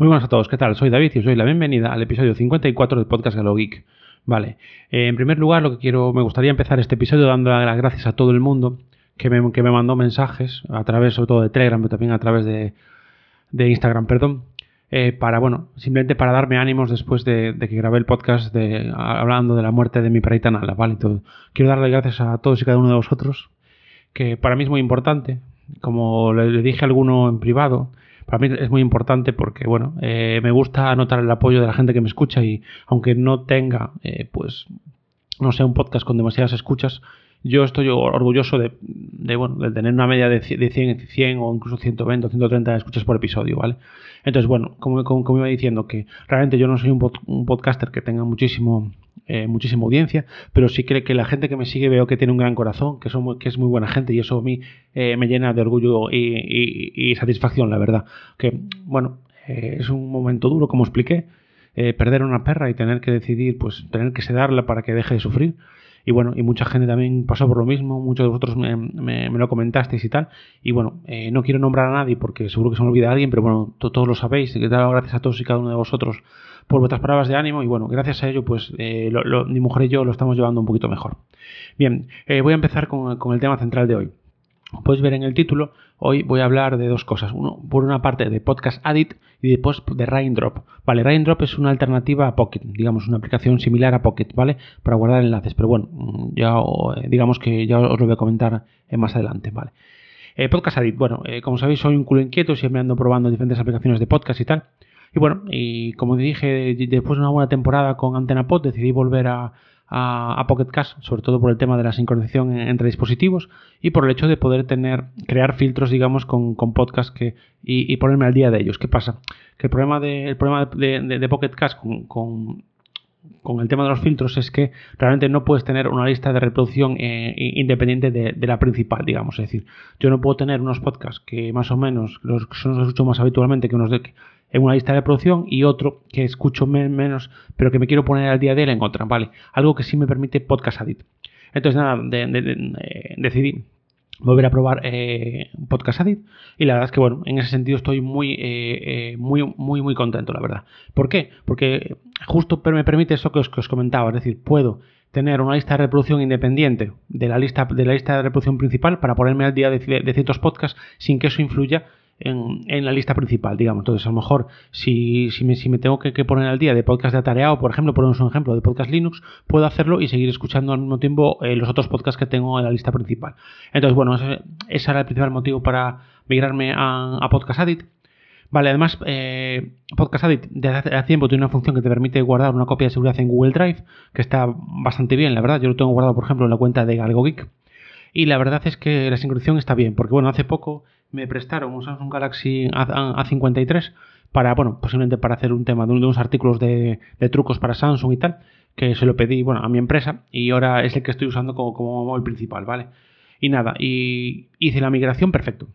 Muy buenas a todos, ¿qué tal? Soy David y os doy la bienvenida al episodio 54 del podcast Galo Geek. Vale, eh, en primer lugar, lo que quiero, me gustaría empezar este episodio dando las gracias a todo el mundo que me, que me mandó mensajes a través, sobre todo de Telegram, pero también a través de, de Instagram, perdón, eh, para, bueno, simplemente para darme ánimos después de, que grabé el podcast de, hablando de la muerte de mi perrita Nala, ¿vale? Todo. Quiero darle gracias a todos y cada uno de vosotros, que para mí es muy importante, como le, le dije a alguno en privado, para mí es muy importante porque, bueno, eh, me gusta anotar el apoyo de la gente que me escucha y aunque no tenga, eh, pues, no sé, un podcast con demasiadas escuchas, yo estoy orgulloso de, bueno, de tener una media de 100, 100 o incluso 120 o 130 escuchas por episodio, ¿vale? Entonces, bueno, como, como, iba diciendo, que realmente yo no soy un, un podcaster que tenga muchísimo eh, muchísima audiencia, pero sí creo que la gente que me sigue veo que tiene un gran corazón, que, es muy buena gente y eso a mí eh, me llena de orgullo y, satisfacción, la verdad. Que, bueno, eh, es un momento duro, como expliqué, perder una perra y tener que decidir, pues tener que sedarla para que deje de sufrir. Y bueno, y mucha gente también pasó por lo mismo, muchos de vosotros me, lo comentasteis y tal. Y bueno, no quiero nombrar a nadie porque seguro que se me olvida alguien, pero bueno, todos lo sabéis. Y gracias a todos y cada uno de vosotros por vuestras palabras de ánimo y bueno, gracias a ello pues eh, mi mujer y yo lo estamos llevando un poquito mejor. Bien, eh, voy a empezar con, el tema central de hoy. Podéis ver en el título, hoy voy a hablar de dos cosas. Uno, por una parte de Podcast Addict y después de Raindrop. Vale, Raindrop es una alternativa a Pocket, digamos, una aplicación similar a Pocket, ¿vale? Para guardar enlaces, pero bueno, ya digamos que ya os lo voy a comentar más adelante, ¿vale? Eh, podcast Addict, bueno, como sabéis soy un culo inquieto, siempre ando probando diferentes aplicaciones de podcast y tal. Y bueno, y como dije, después de una buena temporada con Antena Pod, decidí volver a, a, Pocket Cast, sobre todo por el tema de la sincronización entre dispositivos y por el hecho de poder tener, crear filtros, digamos, con, con podcast que, y, ponerme al día de ellos. ¿Qué pasa? Que el problema de, el problema de, de, Pocket Cast con, con, con, el tema de los filtros es que realmente no puedes tener una lista de reproducción eh, independiente de, de, la principal, digamos. Es decir, yo no puedo tener unos podcasts que más o menos los, son los que escucho más habitualmente que unos de en una lista de reproducción y otro que escucho menos, pero que me quiero poner al día de él en otra, ¿vale? Algo que sí me permite Podcast Addict. Entonces, nada, eh, decidí volver a probar eh, Podcast Addict y la verdad es que, bueno, en ese sentido estoy muy, eh, muy, muy, muy contento, la verdad. ¿Por qué? Porque justo me permite eso que os, comentaba, es decir, puedo tener una lista de reproducción independiente de la lista de la lista de reproducción principal para ponerme al día de, de ciertos podcasts sin que eso influya en, la lista principal, digamos. Entonces, a lo mejor, si, si, me, si me tengo que, poner al día de podcast de atareado, por ejemplo, ponemos un ejemplo de podcast Linux, puedo hacerlo y seguir escuchando al mismo tiempo eh, los otros podcasts que tengo en la lista principal. Entonces, bueno, ese, era el principal motivo para migrarme a, Podcast Addict. Vale, además, eh, Podcast Addict desde hace tiempo tiene una función que te permite guardar una copia de seguridad en Google Drive, que está bastante bien, la verdad. Yo lo tengo guardado, por ejemplo, en la cuenta de GalgoGeek. Y la verdad es que la sincronización está bien, porque bueno, hace poco me prestaron un Samsung Galaxy A53 para, bueno, posiblemente para hacer un tema de unos artículos de, trucos para Samsung y tal, que se lo pedí, bueno, a mi empresa y ahora es el que estoy usando como, como principal, ¿vale? Y nada, y hice la migración perfecto.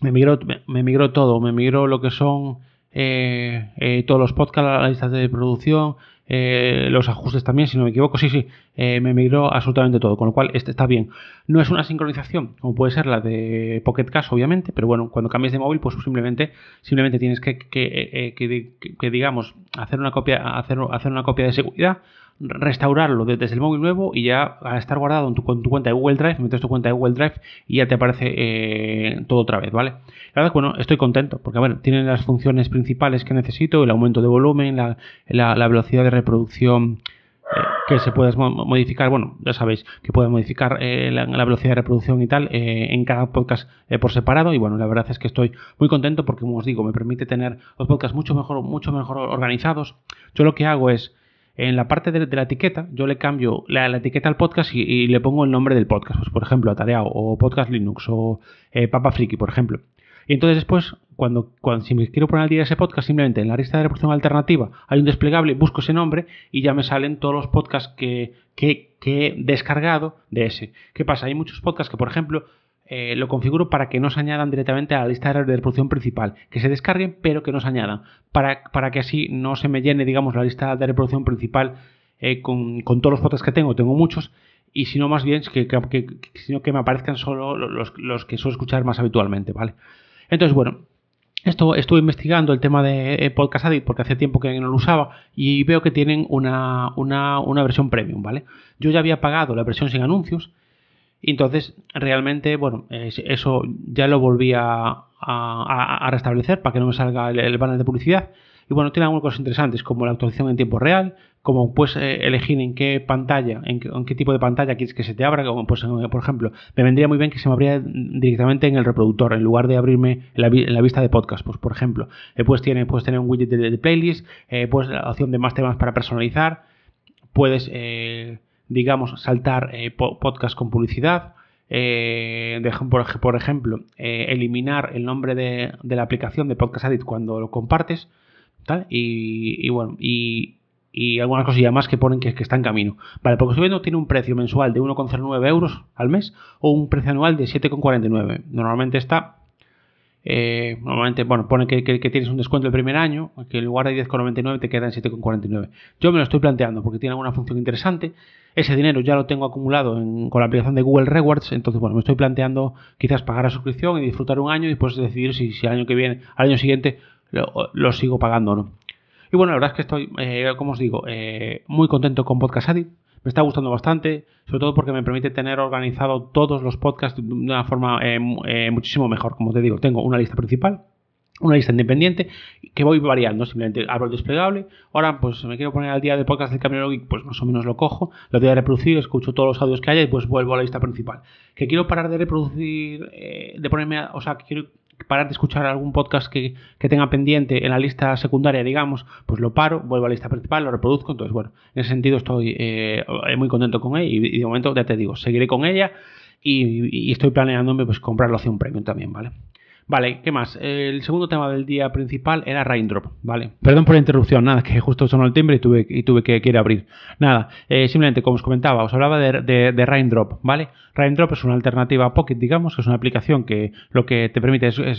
Me migró, me, migró todo, me migró lo que son eh, eh, todos los podcasts, las listas de producción, eh, los ajustes también, si no me equivoco, sí, sí, eh, me migró absolutamente todo, con lo cual este está bien. No es una sincronización, como puede ser la de Pocket Cash, obviamente, pero bueno, cuando cambies de móvil, pues simplemente, simplemente tienes que, que, que digamos, hacer una copia, hacer, hacer una copia de seguridad, restaurarlo desde el móvil nuevo y ya a estar guardado en tu, cuenta de Google Drive, metes tu cuenta de Google Drive y ya te aparece eh, todo otra vez, ¿vale? La verdad, bueno, estoy contento porque, bueno, tienen las funciones principales que necesito, el aumento de volumen, la, velocidad de reproducción eh, que se puede modificar, bueno, ya sabéis que puede modificar eh, la, velocidad de reproducción y tal en cada podcast por separado y bueno, la verdad es que estoy muy contento porque como os digo, me permite tener los podcasts mucho mejor, mucho mejor organizados. Yo lo que hago es en la parte de, la etiqueta, yo le cambio la, etiqueta al podcast y, le pongo el nombre del podcast. Pues, por ejemplo, Atareado o Podcast Linux o eh, Papa Friki, por ejemplo. Y entonces después, cuando, cuando si me quiero poner al día ese podcast, simplemente en la lista de reproducción alternativa hay un desplegable, busco ese nombre y ya me salen todos los podcasts que, que, que he descargado de ese. ¿Qué pasa? Hay muchos podcasts que, por ejemplo, eh, lo configuro para que no se añadan directamente a la lista de reproducción principal, que se descarguen pero que no se añadan, para, para que así no se me llene, digamos, la lista de reproducción principal eh, con, todos los podcasts que tengo, tengo muchos, y si no más bien que, sino que me aparezcan solo los, los, que suelo escuchar más habitualmente, ¿vale? Entonces, bueno, esto estuve investigando el tema de eh, Podcast Addict porque hace tiempo que no lo usaba y veo que tienen una, una, versión premium, ¿vale? Yo ya había pagado la versión sin anuncios entonces realmente, bueno, eso ya lo volví a, restablecer para que no me salga el, el banner de publicidad. Y bueno, tiene algunas cosas interesantes como la actualización en tiempo real, como puedes eh, elegir en qué pantalla, en qué, tipo de pantalla quieres que se te abra, como pues, por ejemplo, me vendría muy bien que se me abriera directamente en el reproductor, en lugar de abrirme en la, vista de podcast, pues por ejemplo, eh, puedes, tener, puedes tener un widget de, playlist, eh, puedes la opción de más temas para personalizar, puedes, digamos, saltar podcast con publicidad, por, ejemplo, eliminar el nombre de, la aplicación de Podcast Edit cuando lo compartes, y, bueno, y, algunas cosillas más que ponen que, que, está en camino. Vale, porque estoy viendo tiene un precio mensual de 1,09 euros al mes o un precio anual de 7,49. Normalmente está. Eh, normalmente, bueno, pone que, tienes un descuento el primer año, que en lugar de 10,99 te queda en 7,49. Yo me lo estoy planteando porque tiene alguna función interesante. Ese dinero ya lo tengo acumulado con la aplicación de Google Rewards, entonces, bueno, me estoy planteando quizás pagar la suscripción y disfrutar un año y después decidir si, si el año que viene, al año siguiente, lo, sigo pagando no. Y bueno, la verdad es que estoy, eh, como os digo, eh, muy contento con Podcast Addict. Me está gustando bastante, sobre todo porque me permite tener organizado todos los podcasts de una forma eh, muchísimo mejor. Como te digo, tengo una lista principal, una lista independiente que voy variando. Simplemente abro el desplegable. Ahora, pues me quiero poner al día del podcast del Camino Geek, pues más o menos lo cojo, lo voy a reproducir, escucho todos los audios que haya y pues vuelvo a la lista principal. Que quiero parar de reproducir, de ponerme, o sea, que quiero parar de escuchar algún podcast que, tenga pendiente en la lista secundaria, digamos, pues lo paro, vuelvo a la lista principal, lo reproduzco. Entonces, bueno, en ese sentido estoy eh, muy contento con ella y, de momento, ya te digo, seguiré con ella y, y estoy planeándome pues comprar la opción premium también, ¿vale? Vale, ¿qué más? El segundo tema del día principal era Raindrop, ¿vale? Perdón por la interrupción, nada, que justo sonó el timbre y tuve, y tuve que, ir a abrir. Nada, eh, simplemente, como os comentaba, os hablaba de, de, Raindrop, ¿vale? Raindrop es una alternativa a Pocket, digamos, que es una aplicación que lo que te permite es, eh,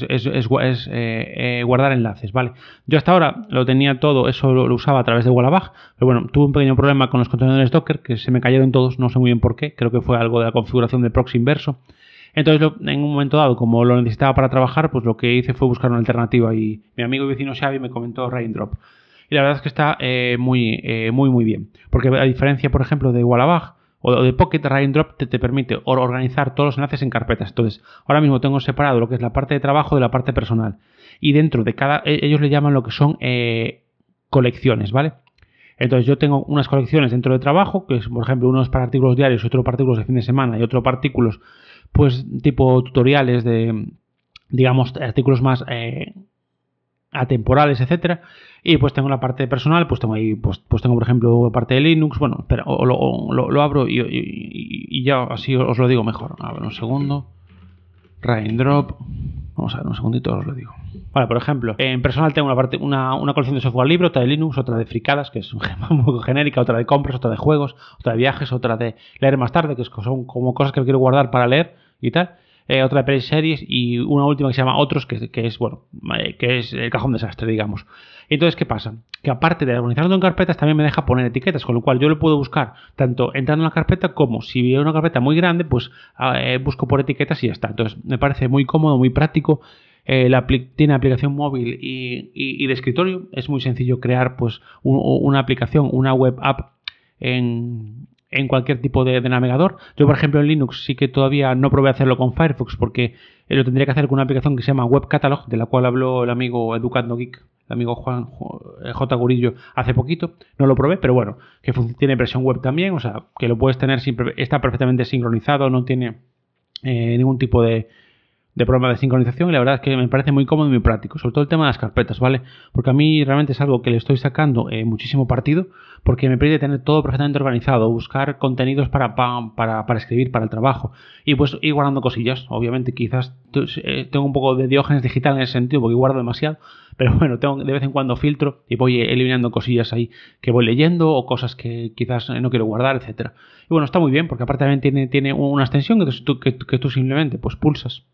eh, guardar enlaces, ¿vale? Yo hasta ahora lo tenía todo, eso lo, usaba a través de Wallabag, pero bueno, tuve un pequeño problema con los contenedores Docker, que se me cayeron todos, no sé muy bien por qué, creo que fue algo de la configuración del proxy inverso. Entonces, en un momento dado, como lo necesitaba para trabajar, pues lo que hice fue buscar una alternativa y mi amigo y vecino Xavi me comentó Raindrop. Y la verdad es que está eh, muy, eh, muy, muy bien. Porque a diferencia, por ejemplo, de Wallabag o de Pocket, Raindrop te, te permite organizar todos los enlaces en carpetas. Entonces, ahora mismo tengo separado lo que es la parte de trabajo de la parte personal. Y dentro de cada, e, ellos le llaman lo que son eh, colecciones, ¿vale? Entonces yo tengo unas colecciones dentro de trabajo, que es por ejemplo unos para artículos diarios, otro para artículos de fin de semana y otro para artículos pues tipo tutoriales de, digamos, artículos más eh, atemporales, etcétera. Y pues tengo la parte personal, pues tengo ahí, pues, pues tengo por ejemplo parte de Linux, bueno, pero lo, abro y, ya así os lo digo mejor. A ver, un segundo. Raindrop. Vamos a ver, un segundito os lo digo. Vale, por ejemplo, en personal tengo una, parte, una, una colección de software libre, otra de Linux, otra de fricadas, que es un poco genérica, otra de compras, otra de juegos, otra de viajes, otra de leer más tarde, que son como cosas que quiero guardar para leer y tal. Eh, otra de series y una última que se llama Otros, que, que, es, bueno, eh, que es el cajón desastre, digamos. Entonces, ¿qué pasa? Que aparte de organizarlo en carpetas, también me deja poner etiquetas, con lo cual yo lo puedo buscar tanto entrando en la carpeta como si veo una carpeta muy grande, pues ah, eh, busco por etiquetas y ya está. Entonces, me parece muy cómodo, muy práctico. la tiene aplicación móvil y, de escritorio. Es muy sencillo crear pues una aplicación, una web app en, en cualquier tipo de, navegador. Yo, por ejemplo, en Linux sí que todavía no probé hacerlo con Firefox porque eh, lo tendría que hacer con una aplicación que se llama Web Catalog, de la cual habló el amigo Educando Geek, el amigo Juan eh, J. Gurillo hace poquito. No lo probé, pero bueno, que tiene versión web también, o sea, que lo puedes tener, siempre, está perfectamente sincronizado, no tiene eh, ningún tipo de, de programa de sincronización y la verdad es que me parece muy cómodo y muy práctico, sobre todo el tema de las carpetas, ¿vale? Porque a mí realmente es algo que le estoy sacando eh, muchísimo partido porque me permite tener todo perfectamente organizado, buscar contenidos para, para, para, escribir, para el trabajo y pues ir guardando cosillas, obviamente quizás eh, tengo un poco de diógenes digital en ese sentido porque guardo demasiado, pero bueno, tengo de vez en cuando filtro y voy eliminando cosillas ahí que voy leyendo o cosas que quizás no quiero guardar, etcétera. Y bueno, está muy bien porque aparte también tiene, tiene una extensión que tú, que tú simplemente pues pulsas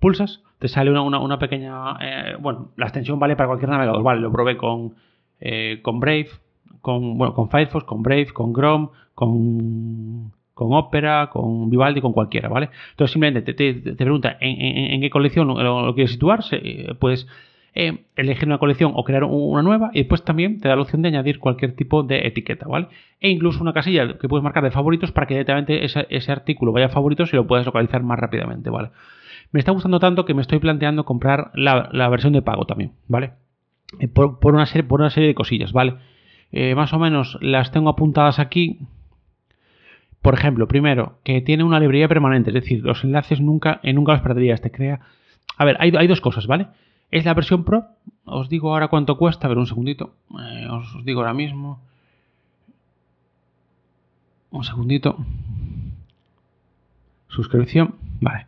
pulsas, te sale una, pequeña... Eh, bueno, la extensión vale para cualquier navegador, vale, lo probé con, eh, con Brave, con, bueno, con Firefox, con Brave, con Chrome, con, con Opera, con Vivaldi, con cualquiera, ¿vale? Entonces simplemente te, pregunta en, qué colección lo, quieres situarse, eh, puedes elegir una colección o crear una nueva y después también te da la opción de añadir cualquier tipo de etiqueta, ¿vale? E incluso una casilla que puedes marcar de favoritos para que directamente ese, artículo vaya a favoritos y lo puedas localizar más rápidamente, ¿vale? Me está gustando tanto que me estoy planteando comprar la, versión de pago también, ¿vale? Eh, por, una serie, por una serie de cosillas, ¿vale? más o menos las tengo apuntadas aquí. Por ejemplo, primero, que tiene una librería permanente, es decir, los enlaces nunca, en nunca los perderías, te crea... A ver, hay, dos cosas, ¿vale? Es la versión Pro, os digo ahora cuánto cuesta, a ver un segundito, eh, os, digo ahora mismo. Un segundito. Suscripción, vale.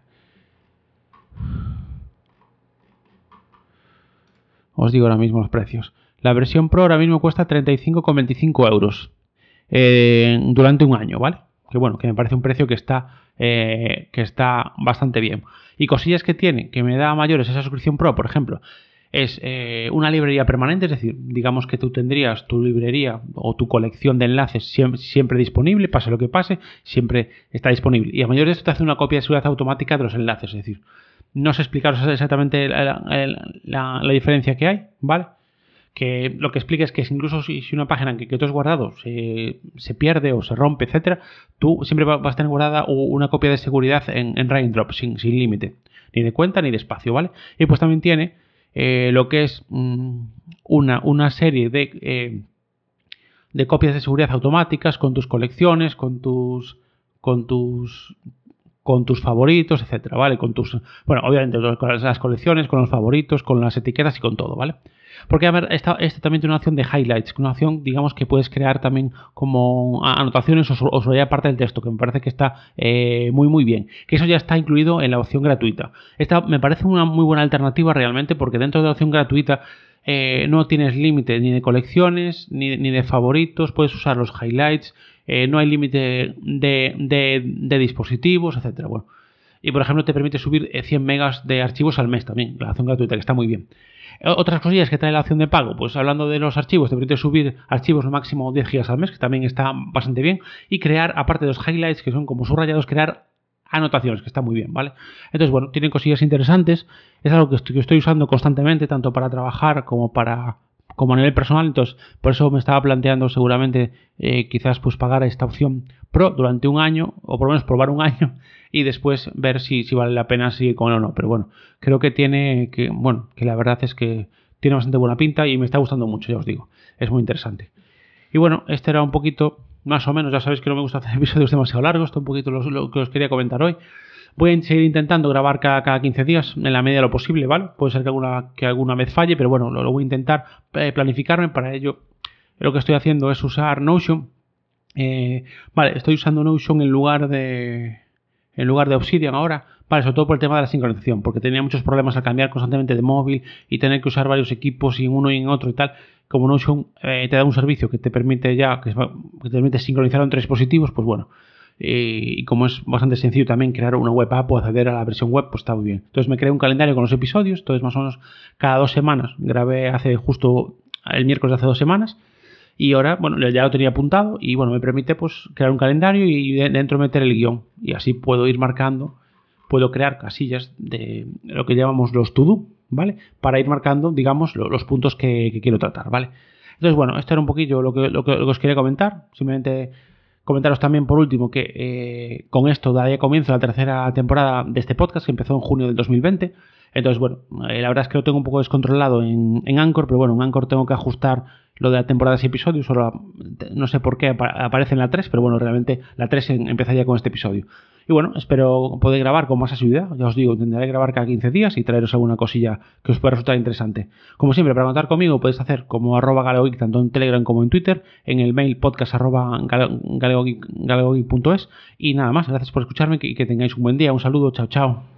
Os digo ahora mismo los precios. La versión Pro ahora mismo cuesta 35,25 euros eh, durante un año, ¿vale? que bueno, que me parece un precio que está, eh, que está bastante bien. Y cosillas que tiene, que me da mayores esa suscripción Pro, por ejemplo, es eh, una librería permanente, es decir, digamos que tú tendrías tu librería o tu colección de enlaces siempre, disponible, pase lo que pase, siempre está disponible. Y a mayores de esto te hace una copia de seguridad automática de los enlaces, es decir, no sé explicaros exactamente la diferencia que hay, ¿vale? que lo que explica es que incluso si, una página que, que tú has guardado se, pierde o se rompe, etcétera, tú siempre vas a tener guardada una copia de seguridad en, en Raindrop sin, sin límite, ni de cuenta ni de espacio, ¿vale? Y pues también tiene eh, lo que es mm, una, una, serie de, eh, de copias de seguridad automáticas con tus colecciones, con tus con tus con tus favoritos, etcétera, ¿vale? Con tus, bueno, obviamente con las colecciones, con los favoritos, con las etiquetas y con todo, ¿vale? Porque, a ver, esta, también tiene una opción de highlights, una opción, digamos, que puedes crear también como anotaciones o, o parte del texto, que me parece que está eh, muy, muy bien. Que eso ya está incluido en la opción gratuita. Esta me parece una muy buena alternativa realmente, porque dentro de la opción gratuita eh, no tienes límite ni de colecciones, ni, de favoritos, puedes usar los highlights, eh, no hay límite de, de, dispositivos, etcétera. Bueno. Y por ejemplo, te permite subir 100 megas de archivos al mes también, la opción gratuita, que está muy bien. Otras cosillas que trae la opción de pago, pues hablando de los archivos, te permite subir archivos máximo 10 GB al mes, que también está bastante bien, y crear, aparte de los highlights, que son como subrayados, crear anotaciones, que está muy bien, ¿vale? Entonces, bueno, tienen cosillas interesantes, es algo que estoy, usando constantemente, tanto para trabajar como para como a nivel personal, entonces por eso me estaba planteando seguramente eh, quizás pues pagar esta opción Pro durante un año, o por lo menos probar un año, y después ver si, si vale la pena seguir con él o no. Pero bueno, creo que tiene que, bueno, que la verdad es que tiene bastante buena pinta y me está gustando mucho, ya os digo. Es muy interesante. Y bueno, este era un poquito, más o menos, ya sabéis que no me gusta hacer episodios demasiado largos, esto un poquito lo, que os quería comentar hoy. Voy a seguir intentando grabar cada, cada, 15 días en la medida de lo posible, ¿vale? Puede ser que alguna, que alguna vez falle, pero bueno, lo, voy a intentar eh, planificarme. Para ello, lo que estoy haciendo es usar Notion. Eh, vale, estoy usando Notion en lugar de, en lugar de Obsidian ahora, vale, sobre todo por el tema de la sincronización, porque tenía muchos problemas al cambiar constantemente de móvil y tener que usar varios equipos y en uno y en otro y tal. Como Notion eh, te da un servicio que te permite ya, que, te permite sincronizar entre dispositivos, pues bueno. y como es bastante sencillo también crear una web app o acceder a la versión web, pues está muy bien. Entonces me creé un calendario con los episodios, entonces más o menos cada dos semanas, grabé hace justo el miércoles de hace dos semanas, y ahora, bueno, ya lo tenía apuntado y bueno, me permite pues crear un calendario y dentro meter el guion. Y así puedo ir marcando, puedo crear casillas de lo que llamamos los to-do, ¿vale? Para ir marcando, digamos, los, puntos que, quiero tratar, ¿vale? Entonces, bueno, esto era un poquillo lo que, lo que, os quería comentar. Simplemente comentaros también por último que eh, con esto daría comienzo a la tercera temporada de este podcast que empezó en junio del 2020. Entonces, bueno, eh, la verdad es que lo tengo un poco descontrolado en, en Anchor, pero bueno, en Anchor tengo que ajustar lo de la temporada de episodios, solo no sé por qué aparece en la 3, pero bueno, realmente la 3 empezaría con este episodio. Y bueno, espero poder grabar con más asiduidad. Ya os digo, intentaré grabar cada 15 días y traeros alguna cosilla que os pueda resultar interesante. Como siempre, para contar conmigo podéis hacer como arroba tanto en Telegram como en Twitter, en el mail podcast arroba. Y nada más, gracias por escucharme y que tengáis un buen día. Un saludo, chao, chao.